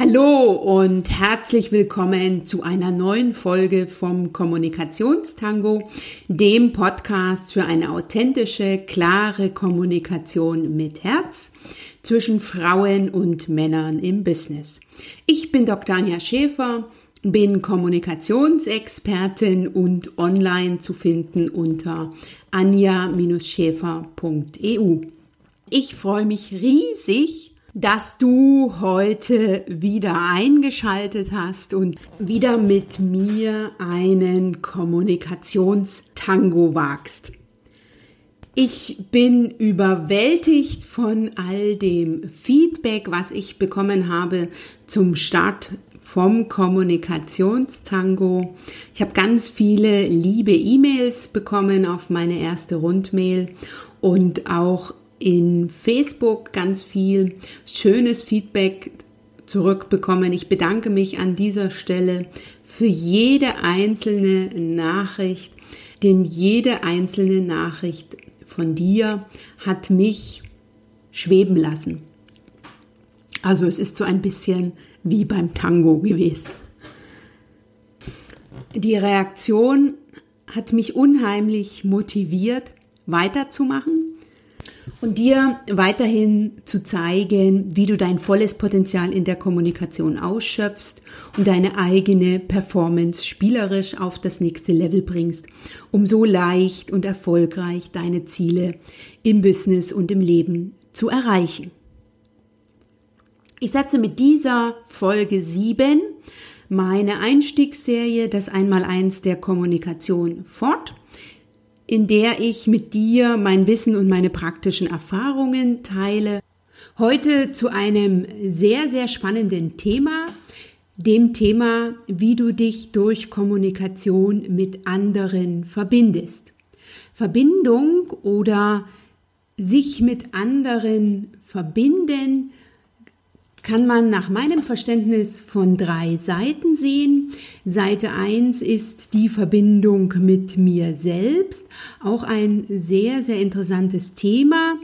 Hallo und herzlich willkommen zu einer neuen Folge vom Kommunikationstango, dem Podcast für eine authentische, klare Kommunikation mit Herz zwischen Frauen und Männern im Business. Ich bin Dr. Anja Schäfer, bin Kommunikationsexpertin und online zu finden unter anja-schäfer.eu. Ich freue mich riesig, dass du heute wieder eingeschaltet hast und wieder mit mir einen Kommunikationstango wagst. Ich bin überwältigt von all dem Feedback, was ich bekommen habe zum Start vom Kommunikationstango. Ich habe ganz viele liebe E-Mails bekommen auf meine erste Rundmail und auch in Facebook ganz viel schönes Feedback zurückbekommen. Ich bedanke mich an dieser Stelle für jede einzelne Nachricht, denn jede einzelne Nachricht von dir hat mich schweben lassen. Also es ist so ein bisschen wie beim Tango gewesen. Die Reaktion hat mich unheimlich motiviert, weiterzumachen und dir weiterhin zu zeigen, wie du dein volles Potenzial in der Kommunikation ausschöpfst und deine eigene Performance spielerisch auf das nächste Level bringst, um so leicht und erfolgreich deine Ziele im Business und im Leben zu erreichen. Ich setze mit dieser Folge 7 meine Einstiegsserie, das Einmaleins der Kommunikation, fort in der ich mit dir mein Wissen und meine praktischen Erfahrungen teile. Heute zu einem sehr, sehr spannenden Thema, dem Thema, wie du dich durch Kommunikation mit anderen verbindest. Verbindung oder sich mit anderen verbinden kann man nach meinem Verständnis von drei Seiten sehen. Seite 1 ist die Verbindung mit mir selbst, auch ein sehr, sehr interessantes Thema,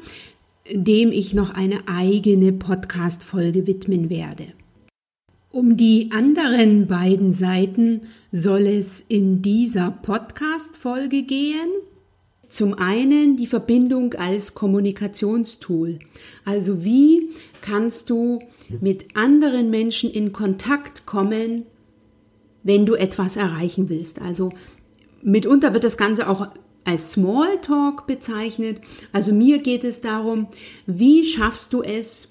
dem ich noch eine eigene Podcast-Folge widmen werde. Um die anderen beiden Seiten soll es in dieser Podcast-Folge gehen. Zum einen die Verbindung als Kommunikationstool. Also wie kannst du mit anderen Menschen in Kontakt kommen, wenn du etwas erreichen willst. Also mitunter wird das Ganze auch als Smalltalk bezeichnet. Also mir geht es darum, wie schaffst du es,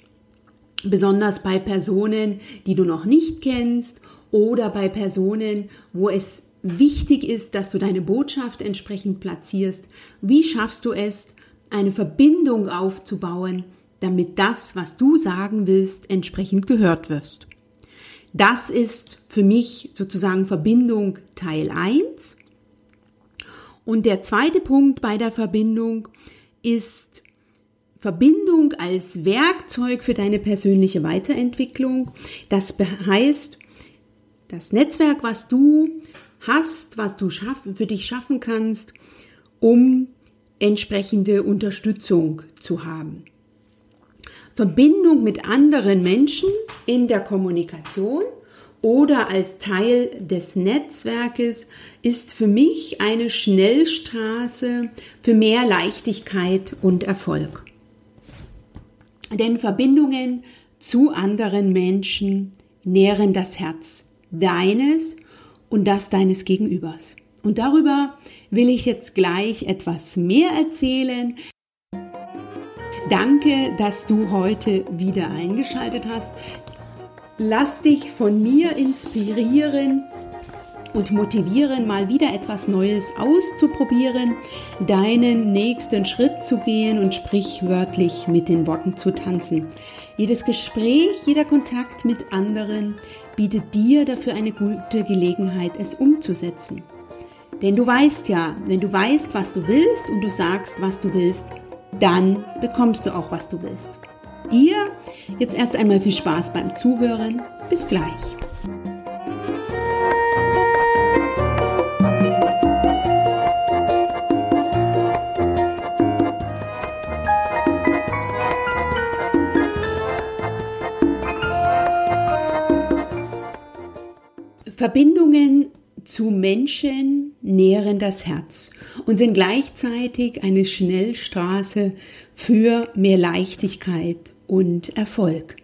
besonders bei Personen, die du noch nicht kennst oder bei Personen, wo es wichtig ist, dass du deine Botschaft entsprechend platzierst, wie schaffst du es, eine Verbindung aufzubauen damit das, was du sagen willst, entsprechend gehört wirst. Das ist für mich sozusagen Verbindung Teil 1. Und der zweite Punkt bei der Verbindung ist Verbindung als Werkzeug für deine persönliche Weiterentwicklung. Das heißt, das Netzwerk, was du hast, was du für dich schaffen kannst, um entsprechende Unterstützung zu haben. Verbindung mit anderen Menschen in der Kommunikation oder als Teil des Netzwerkes ist für mich eine Schnellstraße für mehr Leichtigkeit und Erfolg. Denn Verbindungen zu anderen Menschen nähren das Herz deines und das deines Gegenübers. Und darüber will ich jetzt gleich etwas mehr erzählen, Danke, dass du heute wieder eingeschaltet hast. Lass dich von mir inspirieren und motivieren, mal wieder etwas Neues auszuprobieren, deinen nächsten Schritt zu gehen und sprichwörtlich mit den Worten zu tanzen. Jedes Gespräch, jeder Kontakt mit anderen bietet dir dafür eine gute Gelegenheit, es umzusetzen. Denn du weißt ja, wenn du weißt, was du willst und du sagst, was du willst, dann bekommst du auch, was du willst. Dir jetzt erst einmal viel Spaß beim Zuhören. Bis gleich. Verbindungen zu Menschen nähren das Herz und sind gleichzeitig eine Schnellstraße für mehr Leichtigkeit und Erfolg.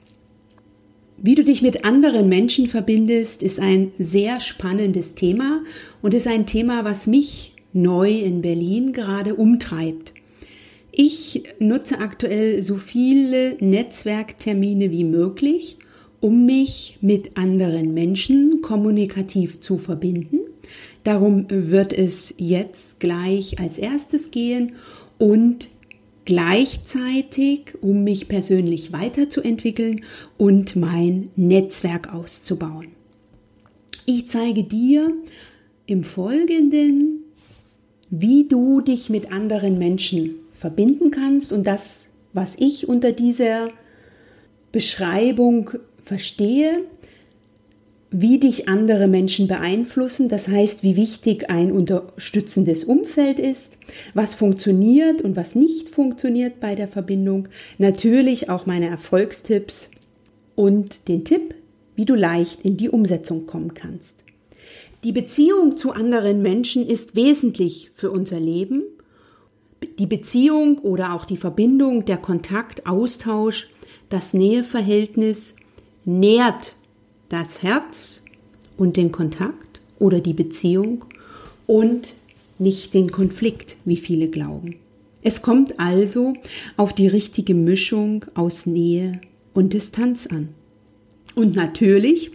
Wie du dich mit anderen Menschen verbindest, ist ein sehr spannendes Thema und ist ein Thema, was mich neu in Berlin gerade umtreibt. Ich nutze aktuell so viele Netzwerktermine wie möglich, um mich mit anderen Menschen kommunikativ zu verbinden. Darum wird es jetzt gleich als erstes gehen und gleichzeitig, um mich persönlich weiterzuentwickeln und mein Netzwerk auszubauen. Ich zeige dir im Folgenden, wie du dich mit anderen Menschen verbinden kannst und das, was ich unter dieser Beschreibung verstehe, wie dich andere Menschen beeinflussen, das heißt, wie wichtig ein unterstützendes Umfeld ist, was funktioniert und was nicht funktioniert bei der Verbindung, natürlich auch meine Erfolgstipps und den Tipp, wie du leicht in die Umsetzung kommen kannst. Die Beziehung zu anderen Menschen ist wesentlich für unser Leben. Die Beziehung oder auch die Verbindung, der Kontakt, Austausch, das Näheverhältnis nährt das Herz und den Kontakt oder die Beziehung und nicht den Konflikt, wie viele glauben. Es kommt also auf die richtige Mischung aus Nähe und Distanz an. Und natürlich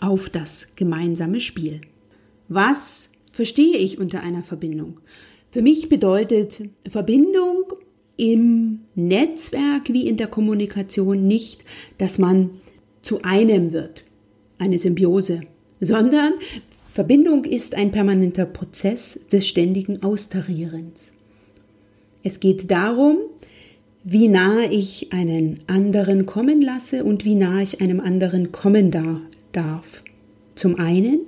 auf das gemeinsame Spiel. Was verstehe ich unter einer Verbindung? Für mich bedeutet Verbindung im Netzwerk wie in der Kommunikation nicht, dass man zu einem wird, eine Symbiose, sondern Verbindung ist ein permanenter Prozess des ständigen Austarierens. Es geht darum, wie nahe ich einen anderen kommen lasse und wie nahe ich einem anderen kommen da, darf. Zum einen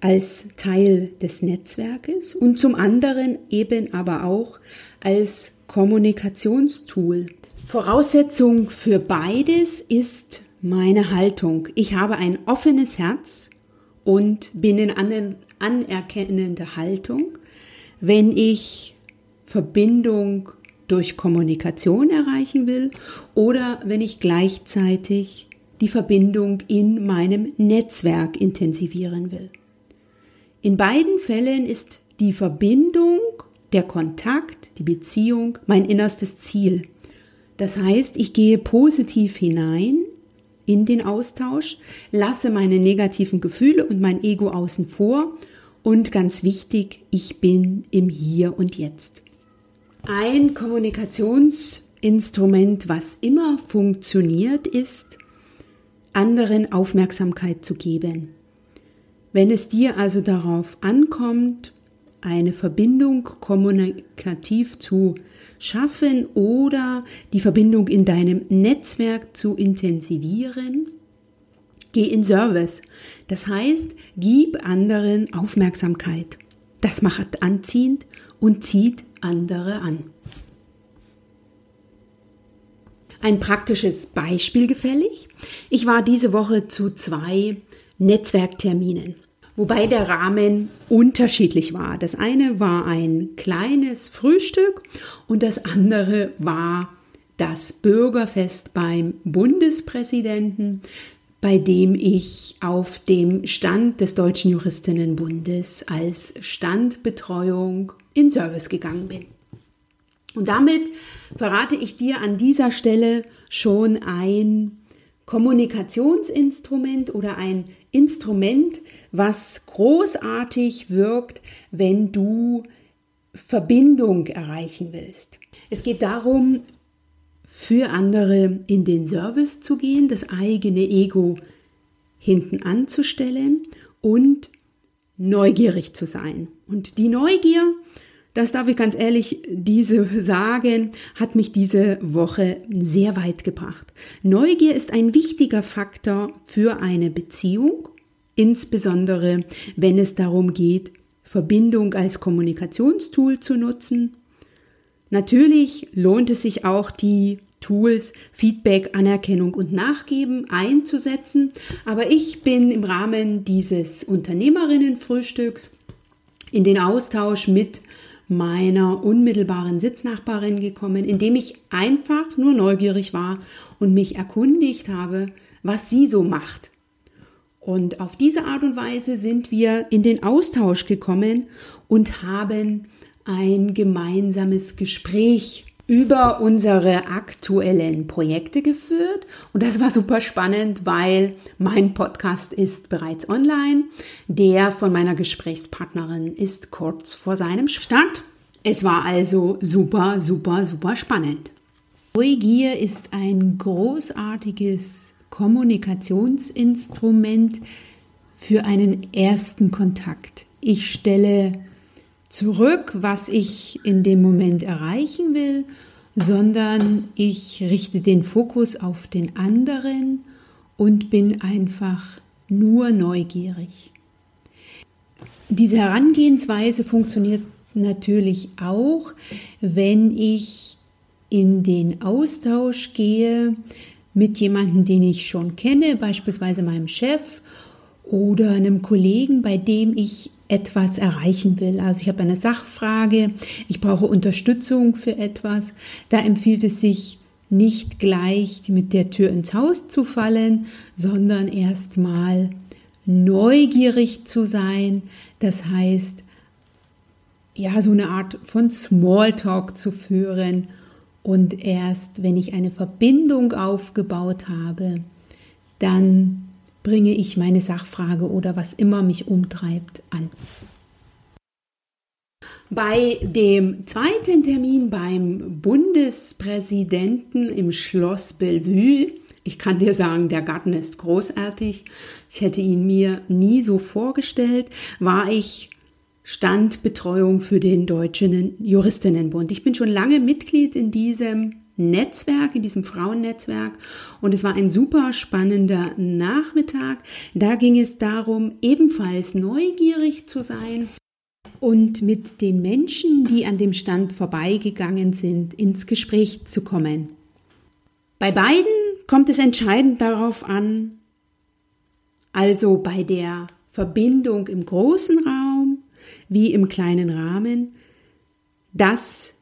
als Teil des Netzwerkes und zum anderen eben aber auch als Kommunikationstool. Voraussetzung für beides ist meine Haltung. Ich habe ein offenes Herz und bin in anerkennender Haltung, wenn ich Verbindung durch Kommunikation erreichen will oder wenn ich gleichzeitig die Verbindung in meinem Netzwerk intensivieren will. In beiden Fällen ist die Verbindung, der Kontakt, die Beziehung mein innerstes Ziel. Das heißt, ich gehe positiv hinein in den Austausch, lasse meine negativen Gefühle und mein Ego außen vor und ganz wichtig, ich bin im Hier und Jetzt. Ein Kommunikationsinstrument, was immer funktioniert, ist, anderen Aufmerksamkeit zu geben. Wenn es dir also darauf ankommt, eine Verbindung kommunikativ zu schaffen oder die Verbindung in deinem Netzwerk zu intensivieren. Geh in Service. Das heißt, gib anderen Aufmerksamkeit. Das macht anziehend und zieht andere an. Ein praktisches Beispiel gefällig. Ich war diese Woche zu zwei Netzwerkterminen wobei der Rahmen unterschiedlich war. Das eine war ein kleines Frühstück und das andere war das Bürgerfest beim Bundespräsidenten, bei dem ich auf dem Stand des Deutschen Juristinnenbundes als Standbetreuung in Service gegangen bin. Und damit verrate ich dir an dieser Stelle schon ein Kommunikationsinstrument oder ein Instrument, was großartig wirkt, wenn du Verbindung erreichen willst. Es geht darum, für andere in den Service zu gehen, das eigene Ego hinten anzustellen und neugierig zu sein. Und die Neugier, das darf ich ganz ehrlich diese sagen, hat mich diese Woche sehr weit gebracht. Neugier ist ein wichtiger Faktor für eine Beziehung insbesondere wenn es darum geht, Verbindung als Kommunikationstool zu nutzen. Natürlich lohnt es sich auch, die Tools Feedback, Anerkennung und Nachgeben einzusetzen. Aber ich bin im Rahmen dieses Unternehmerinnenfrühstücks in den Austausch mit meiner unmittelbaren Sitznachbarin gekommen, indem ich einfach nur neugierig war und mich erkundigt habe, was sie so macht. Und auf diese Art und Weise sind wir in den Austausch gekommen und haben ein gemeinsames Gespräch über unsere aktuellen Projekte geführt. Und das war super spannend, weil mein Podcast ist bereits online. Der von meiner Gesprächspartnerin ist kurz vor seinem Start. Es war also super, super, super spannend. Neugier ist ein großartiges Kommunikationsinstrument für einen ersten Kontakt. Ich stelle zurück, was ich in dem Moment erreichen will, sondern ich richte den Fokus auf den anderen und bin einfach nur neugierig. Diese Herangehensweise funktioniert natürlich auch, wenn ich in den Austausch gehe mit jemandem, den ich schon kenne, beispielsweise meinem Chef oder einem Kollegen, bei dem ich etwas erreichen will. Also ich habe eine Sachfrage, ich brauche Unterstützung für etwas. Da empfiehlt es sich nicht gleich mit der Tür ins Haus zu fallen, sondern erstmal neugierig zu sein. Das heißt, ja, so eine Art von Smalltalk zu führen und erst, wenn ich eine Verbindung aufgebaut habe, dann bringe ich meine Sachfrage oder was immer mich umtreibt an. Bei dem zweiten Termin beim Bundespräsidenten im Schloss Bellevue, ich kann dir sagen, der Garten ist großartig, ich hätte ihn mir nie so vorgestellt, war ich Standbetreuung für den Deutschen Juristinnenbund. Ich bin schon lange Mitglied in diesem Netzwerk, in diesem Frauennetzwerk. Und es war ein super spannender Nachmittag. Da ging es darum, ebenfalls neugierig zu sein und mit den Menschen, die an dem Stand vorbeigegangen sind, ins Gespräch zu kommen. Bei beiden kommt es entscheidend darauf an, also bei der Verbindung im großen Raum wie im kleinen Rahmen, dass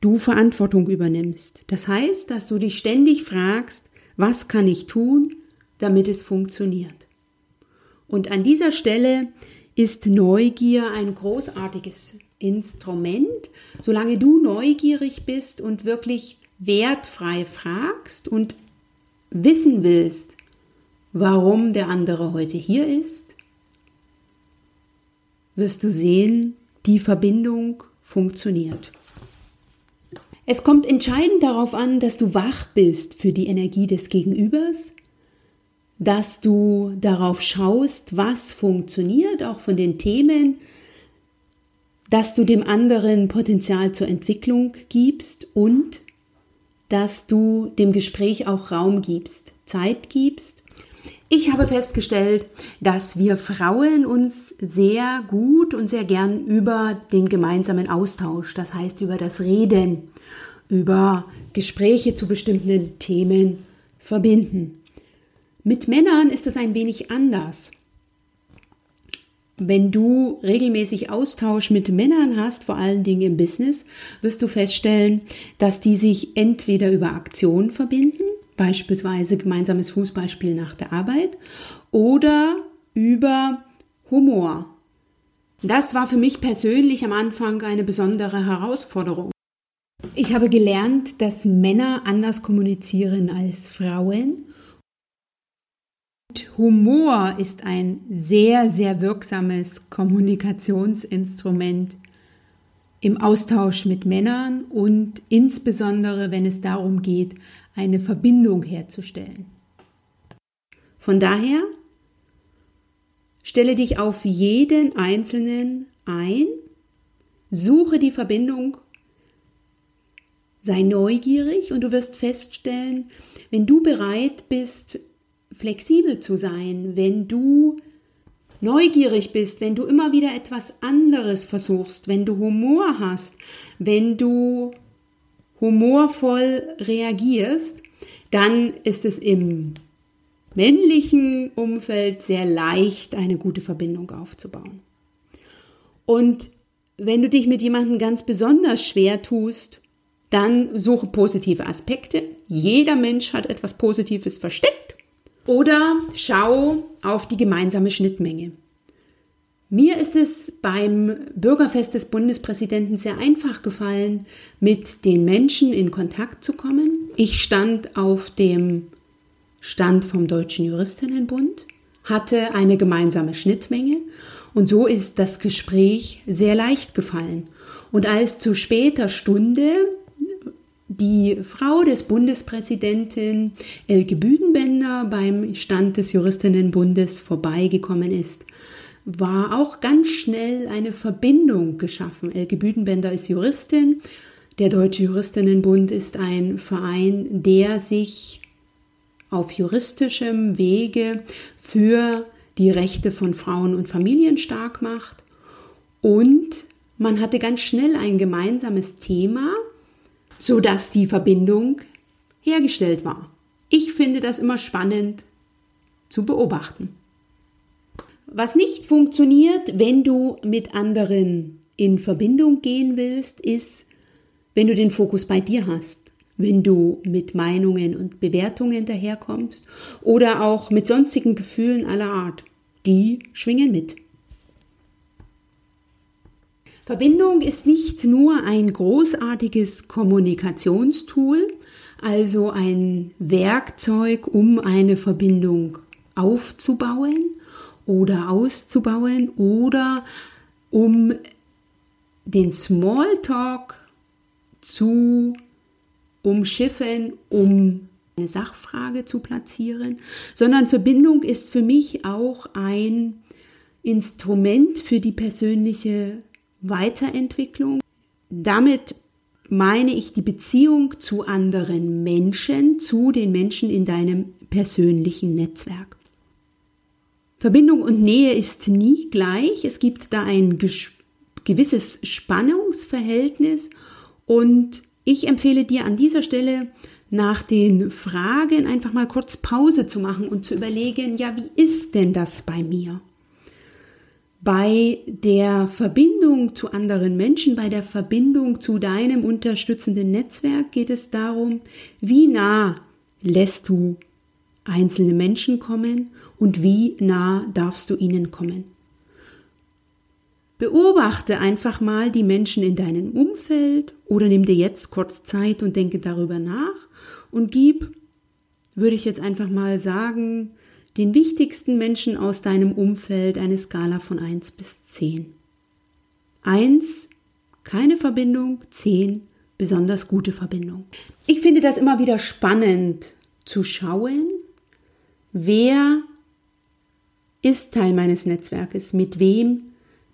du Verantwortung übernimmst. Das heißt, dass du dich ständig fragst, was kann ich tun, damit es funktioniert. Und an dieser Stelle ist Neugier ein großartiges Instrument. Solange du neugierig bist und wirklich wertfrei fragst und wissen willst, warum der andere heute hier ist, wirst du sehen, die Verbindung funktioniert. Es kommt entscheidend darauf an, dass du wach bist für die Energie des Gegenübers, dass du darauf schaust, was funktioniert, auch von den Themen, dass du dem anderen Potenzial zur Entwicklung gibst und dass du dem Gespräch auch Raum gibst, Zeit gibst. Ich habe festgestellt, dass wir Frauen uns sehr gut und sehr gern über den gemeinsamen Austausch, das heißt über das Reden, über Gespräche zu bestimmten Themen verbinden. Mit Männern ist es ein wenig anders. Wenn du regelmäßig Austausch mit Männern hast, vor allen Dingen im Business, wirst du feststellen, dass die sich entweder über Aktionen verbinden, beispielsweise gemeinsames Fußballspiel nach der Arbeit, oder über Humor. Das war für mich persönlich am Anfang eine besondere Herausforderung. Ich habe gelernt, dass Männer anders kommunizieren als Frauen. Und Humor ist ein sehr, sehr wirksames Kommunikationsinstrument im Austausch mit Männern und insbesondere, wenn es darum geht, eine Verbindung herzustellen. Von daher stelle dich auf jeden Einzelnen ein, suche die Verbindung Sei neugierig und du wirst feststellen, wenn du bereit bist, flexibel zu sein, wenn du neugierig bist, wenn du immer wieder etwas anderes versuchst, wenn du Humor hast, wenn du humorvoll reagierst, dann ist es im männlichen Umfeld sehr leicht, eine gute Verbindung aufzubauen. Und wenn du dich mit jemandem ganz besonders schwer tust, dann suche positive Aspekte. Jeder Mensch hat etwas Positives versteckt. Oder schau auf die gemeinsame Schnittmenge. Mir ist es beim Bürgerfest des Bundespräsidenten sehr einfach gefallen, mit den Menschen in Kontakt zu kommen. Ich stand auf dem Stand vom Deutschen Juristinnenbund, hatte eine gemeinsame Schnittmenge und so ist das Gespräch sehr leicht gefallen. Und als zu später Stunde die Frau des Bundespräsidenten Elke Büdenbender beim Stand des Juristinnenbundes vorbeigekommen ist, war auch ganz schnell eine Verbindung geschaffen. Elke Büdenbender ist Juristin. Der Deutsche Juristinnenbund ist ein Verein, der sich auf juristischem Wege für die Rechte von Frauen und Familien stark macht. Und man hatte ganz schnell ein gemeinsames Thema, sodass die Verbindung hergestellt war. Ich finde das immer spannend zu beobachten. Was nicht funktioniert, wenn du mit anderen in Verbindung gehen willst, ist, wenn du den Fokus bei dir hast, wenn du mit Meinungen und Bewertungen daherkommst oder auch mit sonstigen Gefühlen aller Art. Die schwingen mit. Verbindung ist nicht nur ein großartiges Kommunikationstool, also ein Werkzeug, um eine Verbindung aufzubauen, oder auszubauen oder um den Smalltalk zu umschiffen, um eine Sachfrage zu platzieren, sondern Verbindung ist für mich auch ein Instrument für die persönliche Weiterentwicklung. Damit meine ich die Beziehung zu anderen Menschen, zu den Menschen in deinem persönlichen Netzwerk. Verbindung und Nähe ist nie gleich. Es gibt da ein gewisses Spannungsverhältnis und ich empfehle dir an dieser Stelle nach den Fragen einfach mal kurz Pause zu machen und zu überlegen, ja, wie ist denn das bei mir? Bei der Verbindung zu anderen Menschen, bei der Verbindung zu deinem unterstützenden Netzwerk geht es darum, wie nah lässt du einzelne Menschen kommen und wie nah darfst du ihnen kommen. Beobachte einfach mal die Menschen in deinem Umfeld oder nimm dir jetzt kurz Zeit und denke darüber nach und gib, würde ich jetzt einfach mal sagen, den wichtigsten Menschen aus deinem Umfeld eine Skala von 1 bis 10. 1, keine Verbindung, 10, besonders gute Verbindung. Ich finde das immer wieder spannend zu schauen, wer ist Teil meines Netzwerkes, mit wem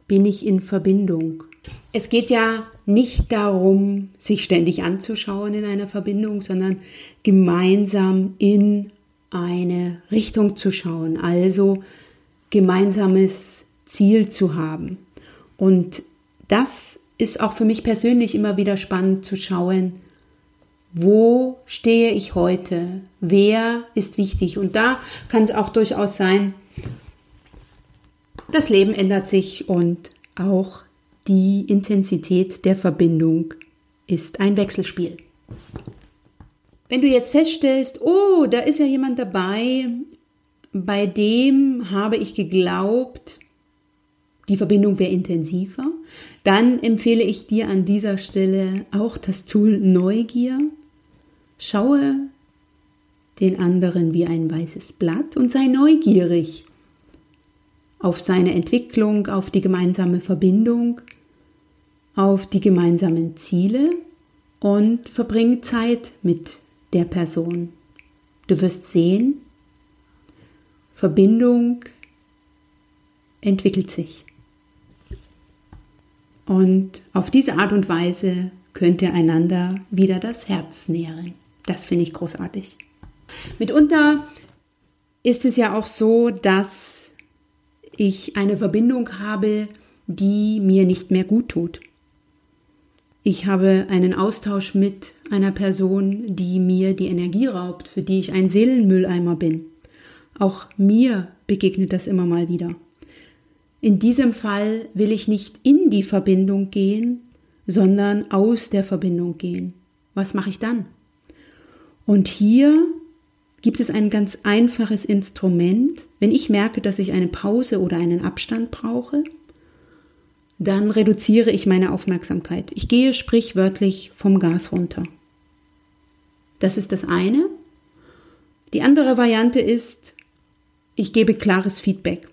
bin ich in Verbindung. Es geht ja nicht darum, sich ständig anzuschauen in einer Verbindung, sondern gemeinsam in eine Richtung zu schauen, also gemeinsames Ziel zu haben. Und das ist auch für mich persönlich immer wieder spannend zu schauen, wo stehe ich heute? Wer ist wichtig? Und da kann es auch durchaus sein, das Leben ändert sich und auch die Intensität der Verbindung ist ein Wechselspiel. Wenn du jetzt feststellst, oh, da ist ja jemand dabei, bei dem habe ich geglaubt, die Verbindung wäre intensiver, dann empfehle ich dir an dieser Stelle auch das Tool Neugier. Schaue den anderen wie ein weißes Blatt und sei neugierig auf seine Entwicklung, auf die gemeinsame Verbindung, auf die gemeinsamen Ziele und verbring Zeit mit der Person. Du wirst sehen, Verbindung entwickelt sich. Und auf diese Art und Weise könnt ihr einander wieder das Herz nähren. Das finde ich großartig. Mitunter ist es ja auch so, dass ich eine Verbindung habe, die mir nicht mehr gut tut. ich habe einen Austausch mit einer Person, die mir die Energie raubt, für die ich ein Seelenmülleimer bin. Auch mir begegnet das immer mal wieder. In diesem Fall will ich nicht in die Verbindung gehen, sondern aus der Verbindung gehen. Was mache ich dann? Und hier gibt es ein ganz einfaches Instrument. Wenn ich merke, dass ich eine Pause oder einen Abstand brauche, dann reduziere ich meine Aufmerksamkeit. Ich gehe sprichwörtlich vom Gas runter. Das ist das eine. Die andere Variante ist, ich gebe klares Feedback.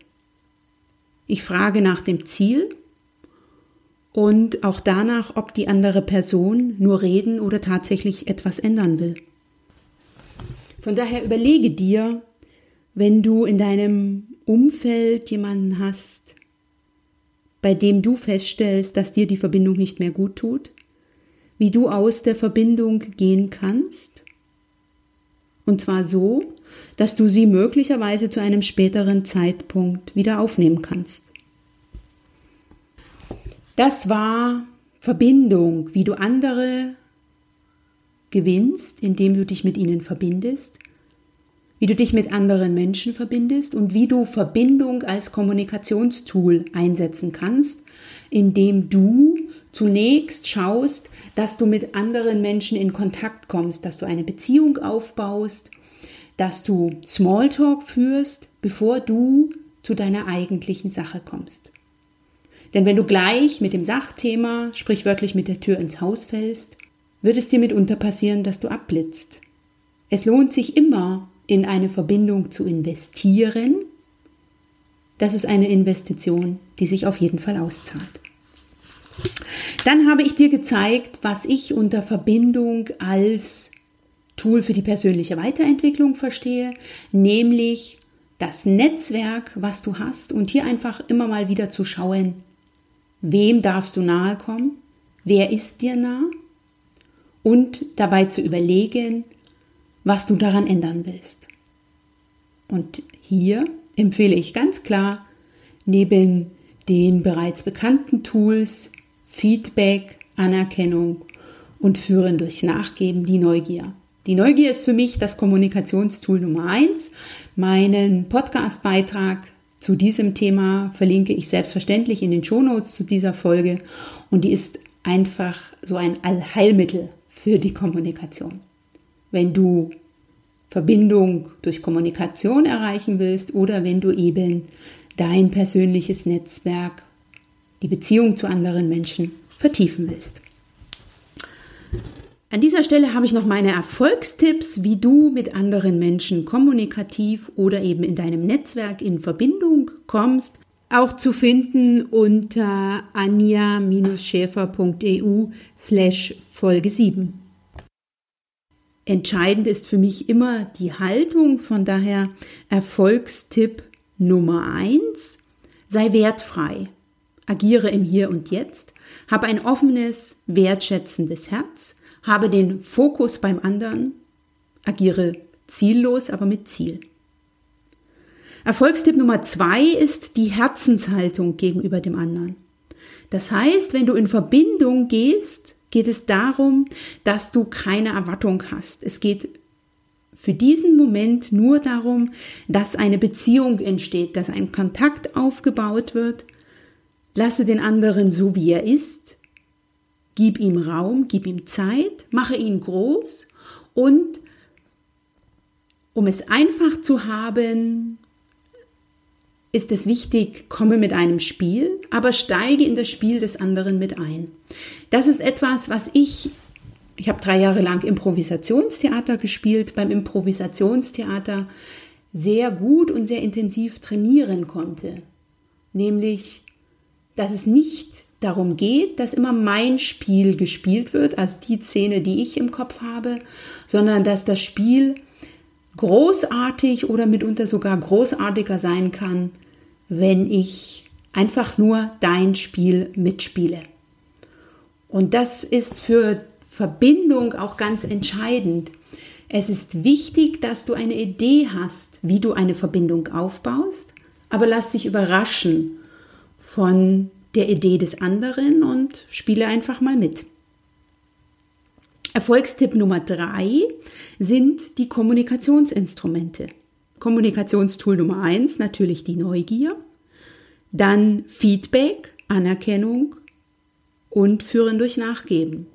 Ich frage nach dem Ziel und auch danach, ob die andere Person nur reden oder tatsächlich etwas ändern will. Von daher überlege dir, wenn du in deinem Umfeld jemanden hast, bei dem du feststellst, dass dir die Verbindung nicht mehr gut tut, wie du aus der Verbindung gehen kannst. Und zwar so, dass du sie möglicherweise zu einem späteren Zeitpunkt wieder aufnehmen kannst. Das war Verbindung, wie du andere gewinnst, indem du dich mit ihnen verbindest wie du dich mit anderen Menschen verbindest und wie du Verbindung als Kommunikationstool einsetzen kannst, indem du zunächst schaust, dass du mit anderen Menschen in Kontakt kommst, dass du eine Beziehung aufbaust, dass du Smalltalk führst, bevor du zu deiner eigentlichen Sache kommst. Denn wenn du gleich mit dem Sachthema, sprichwörtlich mit der Tür ins Haus fällst, wird es dir mitunter passieren, dass du abblitzt. Es lohnt sich immer, in eine Verbindung zu investieren, das ist eine Investition, die sich auf jeden Fall auszahlt. Dann habe ich dir gezeigt, was ich unter Verbindung als Tool für die persönliche Weiterentwicklung verstehe, nämlich das Netzwerk, was du hast und hier einfach immer mal wieder zu schauen, wem darfst du nahe kommen, wer ist dir nah und dabei zu überlegen, was du daran ändern willst. Und hier empfehle ich ganz klar, neben den bereits bekannten Tools Feedback, Anerkennung und Führen durch Nachgeben die Neugier. Die Neugier ist für mich das Kommunikationstool Nummer eins. Meinen Podcastbeitrag zu diesem Thema verlinke ich selbstverständlich in den Shownotes zu dieser Folge und die ist einfach so ein Allheilmittel für die Kommunikation. Wenn du Verbindung durch Kommunikation erreichen willst oder wenn du eben dein persönliches Netzwerk, die Beziehung zu anderen Menschen vertiefen willst. An dieser Stelle habe ich noch meine Erfolgstipps, wie du mit anderen Menschen kommunikativ oder eben in deinem Netzwerk in Verbindung kommst, auch zu finden unter anja-schäfer.eu slash Folge 7. Entscheidend ist für mich immer die Haltung, von daher Erfolgstipp Nummer eins: sei wertfrei, agiere im Hier und Jetzt, habe ein offenes, wertschätzendes Herz, habe den Fokus beim anderen, agiere ziellos, aber mit Ziel. Erfolgstipp Nummer zwei ist die Herzenshaltung gegenüber dem anderen. Das heißt, wenn du in Verbindung gehst, geht es darum, dass du keine Erwartung hast. Es geht für diesen Moment nur darum, dass eine Beziehung entsteht, dass ein Kontakt aufgebaut wird. Lasse den anderen so, wie er ist. Gib ihm Raum, gib ihm Zeit, mache ihn groß und um es einfach zu haben, ist es wichtig, komme mit einem Spiel, aber steige in das Spiel des anderen mit ein. Das ist etwas, was ich, ich habe drei Jahre lang Improvisationstheater gespielt, beim Improvisationstheater sehr gut und sehr intensiv trainieren konnte. Nämlich, dass es nicht darum geht, dass immer mein Spiel gespielt wird, also die Szene, die ich im Kopf habe, sondern dass das Spiel großartig oder mitunter sogar großartiger sein kann, wenn ich einfach nur dein Spiel mitspiele. Und das ist für Verbindung auch ganz entscheidend. Es ist wichtig, dass du eine Idee hast, wie du eine Verbindung aufbaust, aber lass dich überraschen von der Idee des anderen und spiele einfach mal mit. Erfolgstipp Nummer drei sind die Kommunikationsinstrumente. Kommunikationstool Nummer eins natürlich die Neugier, dann Feedback, Anerkennung und Führen durch Nachgeben.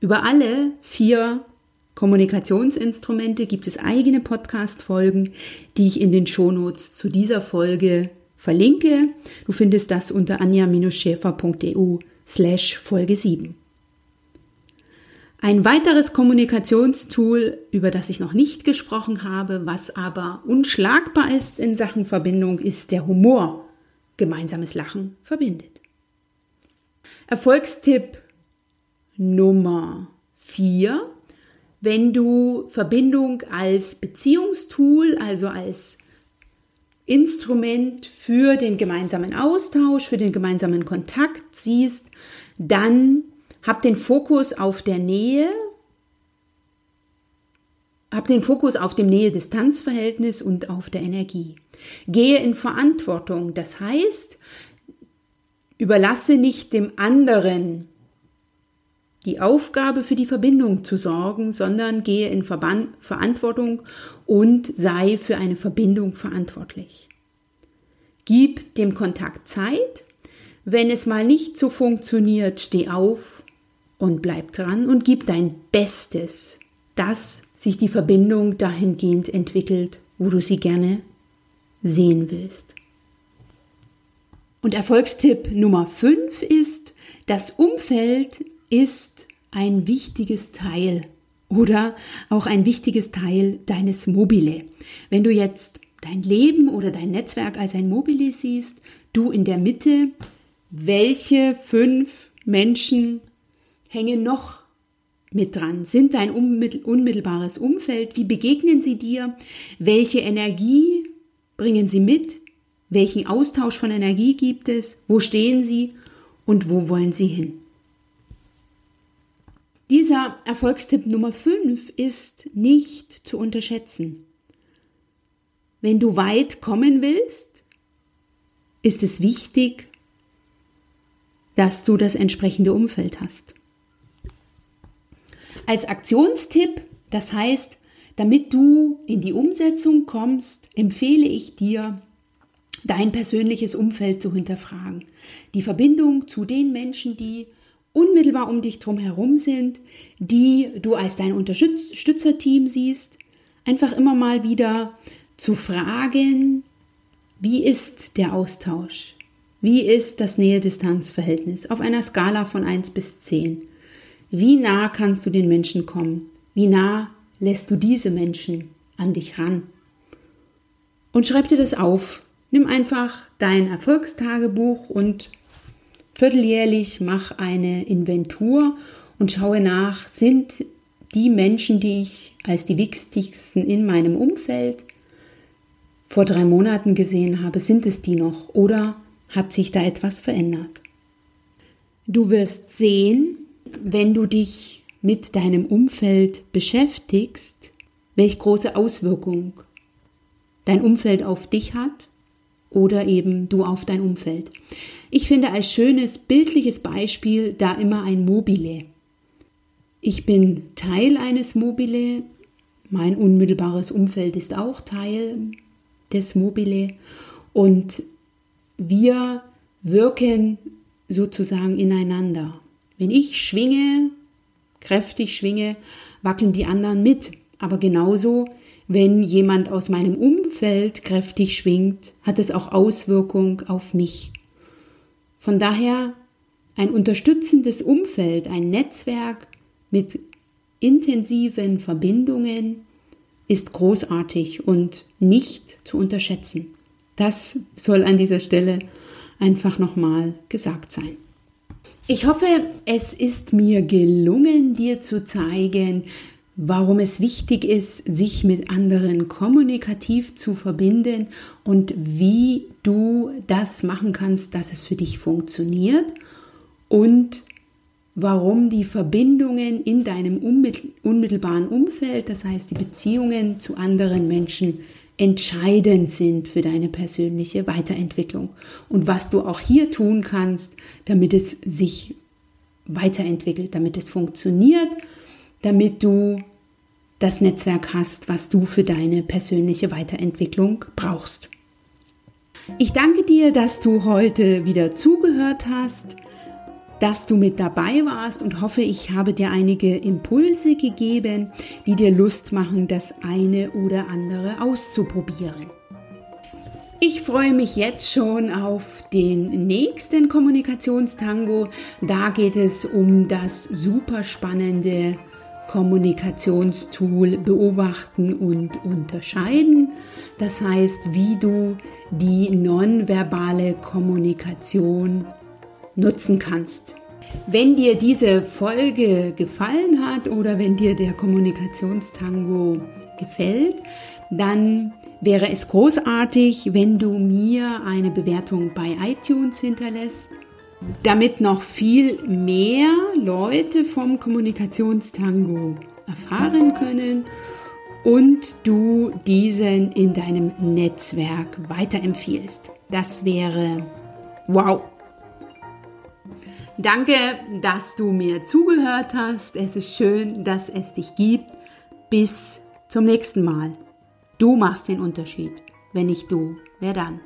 Über alle vier Kommunikationsinstrumente gibt es eigene Podcast-Folgen, die ich in den Shownotes zu dieser Folge verlinke. Du findest das unter anja-schäfer.eu slash Folge 7. Ein weiteres Kommunikationstool, über das ich noch nicht gesprochen habe, was aber unschlagbar ist in Sachen Verbindung, ist der Humor. Gemeinsames Lachen verbindet. Erfolgstipp Nummer 4 wenn du Verbindung als Beziehungstool, also als Instrument für den gemeinsamen Austausch, für den gemeinsamen Kontakt siehst, dann hab den Fokus auf der Nähe, hab den Fokus auf dem Nähe-Distanz-Verhältnis und auf der Energie. Gehe in Verantwortung, das heißt, überlasse nicht dem anderen die Aufgabe für die Verbindung zu sorgen, sondern gehe in Verband, Verantwortung und sei für eine Verbindung verantwortlich. Gib dem Kontakt Zeit. Wenn es mal nicht so funktioniert, steh auf und bleib dran und gib dein Bestes, dass sich die Verbindung dahingehend entwickelt, wo du sie gerne sehen willst. Und Erfolgstipp Nummer 5 ist, das Umfeld ist ein wichtiges Teil oder auch ein wichtiges Teil deines Mobile. Wenn du jetzt dein Leben oder dein Netzwerk als ein Mobile siehst, du in der Mitte, welche fünf Menschen hängen noch mit dran? Sind dein unmittelbares Umfeld? Wie begegnen sie dir? Welche Energie bringen sie mit? Welchen Austausch von Energie gibt es? Wo stehen sie? Und wo wollen sie hin? Dieser Erfolgstipp Nummer 5 ist nicht zu unterschätzen. Wenn du weit kommen willst, ist es wichtig, dass du das entsprechende Umfeld hast. Als Aktionstipp, das heißt, damit du in die Umsetzung kommst, empfehle ich dir, dein persönliches Umfeld zu hinterfragen. Die Verbindung zu den Menschen, die unmittelbar um dich drum herum sind, die du als dein Unterstützerteam siehst, einfach immer mal wieder zu fragen, wie ist der Austausch? Wie ist das Nähe-Distanz-Verhältnis auf einer Skala von 1 bis 10? Wie nah kannst du den Menschen kommen? Wie nah lässt du diese Menschen an dich ran? Und schreib dir das auf. Nimm einfach dein Erfolgstagebuch und vierteljährlich mach eine Inventur und schaue nach, sind die Menschen, die ich als die wichtigsten in meinem Umfeld vor drei Monaten gesehen habe, sind es die noch oder hat sich da etwas verändert? Du wirst sehen, wenn du dich mit deinem Umfeld beschäftigst, welch große Auswirkung dein Umfeld auf dich hat oder eben du auf dein Umfeld. Ich finde als schönes bildliches Beispiel da immer ein Mobile. Ich bin Teil eines Mobile, mein unmittelbares Umfeld ist auch Teil des Mobile und wir wirken sozusagen ineinander. Wenn ich schwinge, kräftig schwinge, wackeln die anderen mit. Aber genauso, wenn jemand aus meinem Umfeld kräftig schwingt, hat es auch Auswirkung auf mich. Von daher ein unterstützendes Umfeld, ein Netzwerk mit intensiven Verbindungen ist großartig und nicht zu unterschätzen. Das soll an dieser Stelle einfach nochmal gesagt sein. Ich hoffe, es ist mir gelungen, dir zu zeigen, warum es wichtig ist, sich mit anderen kommunikativ zu verbinden und wie du das machen kannst, dass es für dich funktioniert und warum die Verbindungen in deinem unmittelbaren Umfeld, das heißt die Beziehungen zu anderen Menschen, entscheidend sind für deine persönliche Weiterentwicklung und was du auch hier tun kannst, damit es sich weiterentwickelt, damit es funktioniert damit du das Netzwerk hast, was du für deine persönliche Weiterentwicklung brauchst. Ich danke dir, dass du heute wieder zugehört hast, dass du mit dabei warst und hoffe, ich habe dir einige Impulse gegeben, die dir Lust machen, das eine oder andere auszuprobieren. Ich freue mich jetzt schon auf den nächsten Kommunikationstango. Da geht es um das super spannende Kommunikationstool beobachten und unterscheiden. Das heißt, wie du die nonverbale Kommunikation nutzen kannst. Wenn dir diese Folge gefallen hat oder wenn dir der Kommunikationstango gefällt, dann wäre es großartig, wenn du mir eine Bewertung bei iTunes hinterlässt, damit noch viel mehr Leute vom Kommunikationstango erfahren können und du diesen in deinem Netzwerk weiterempfiehlst. Das wäre wow. Danke, dass du mir zugehört hast. Es ist schön, dass es dich gibt. Bis zum nächsten Mal. Du machst den Unterschied. Wenn nicht du, wer dann?